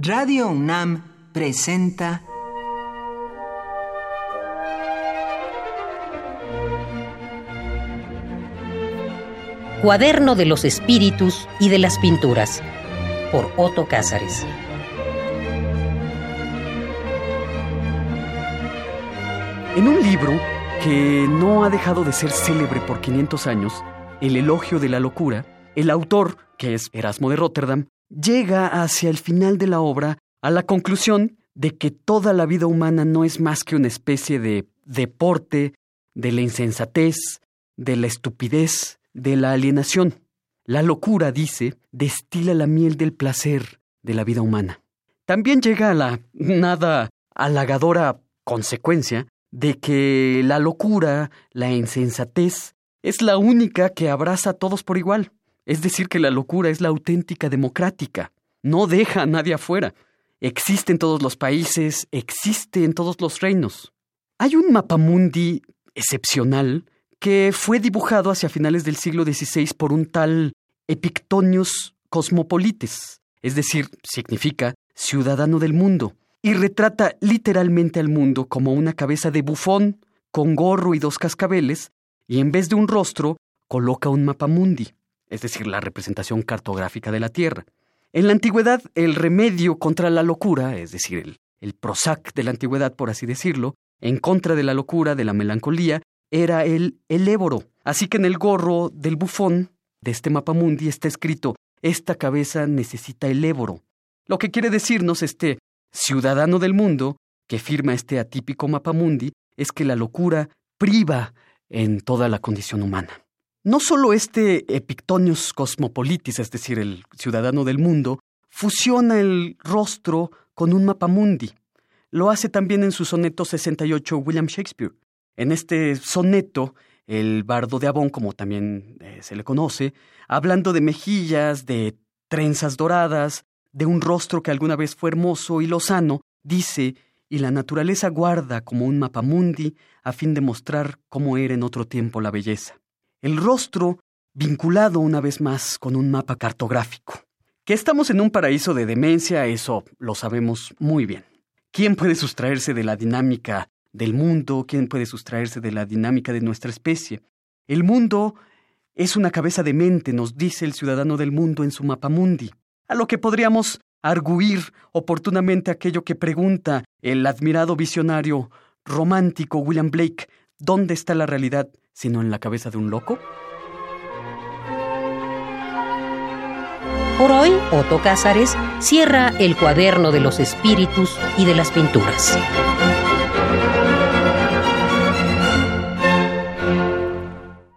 Radio UNAM presenta Cuaderno de los Espíritus y de las Pinturas por Otto Cázares. En un libro que no ha dejado de ser célebre por 500 años, El elogio de la locura, el autor, que es Erasmo de Rotterdam, llega hacia el final de la obra a la conclusión de que toda la vida humana no es más que una especie de deporte de la insensatez, de la estupidez, de la alienación. La locura, dice, destila la miel del placer de la vida humana. También llega a la nada halagadora consecuencia de que la locura, la insensatez, es la única que abraza a todos por igual. Es decir, que la locura es la auténtica democrática. No deja a nadie afuera. Existe en todos los países, existe en todos los reinos. Hay un mapamundi excepcional que fue dibujado hacia finales del siglo XVI por un tal Epictonius Cosmopolites, es decir, significa ciudadano del mundo, y retrata literalmente al mundo como una cabeza de bufón con gorro y dos cascabeles, y en vez de un rostro coloca un mapamundi, es decir, la representación cartográfica de la Tierra. En la antigüedad, el remedio contra la locura, es decir, el, el de la antigüedad, por así decirlo, en contra de la locura, de la melancolía, era el eléboro. Así que en el gorro del bufón de este mapamundi está escrito esta cabeza necesita el éboro. Lo que quiere decirnos este ciudadano del mundo que firma este atípico mapamundi es que la locura priva en toda la condición humana. No solo este Epictonius Cosmopolitis, es decir, el ciudadano del mundo, fusiona el rostro con un mapamundi. Lo hace también en su soneto 68 William Shakespeare. En este soneto, el bardo de Avon, como también eh, se le conoce, hablando de mejillas, de trenzas doradas, de un rostro que alguna vez fue hermoso y lozano, dice, y la naturaleza guarda como un mapamundi a fin de mostrar cómo era en otro tiempo la belleza. El rostro vinculado una vez más con un mapa cartográfico. Que estamos en un paraíso de demencia, eso lo sabemos muy bien. ¿Quién puede sustraerse de la dinámica del mundo? ¿Quién puede sustraerse de la dinámica de nuestra especie? El mundo es una cabeza de mente, nos dice el ciudadano del mundo en su mapamundi, a lo que podríamos arguir oportunamente aquello que pregunta el admirado visionario romántico William Blake, ¿dónde está la realidad sino en la cabeza de un loco? Por hoy, Otto Cázares cierra el cuaderno de los espíritus y de las pinturas.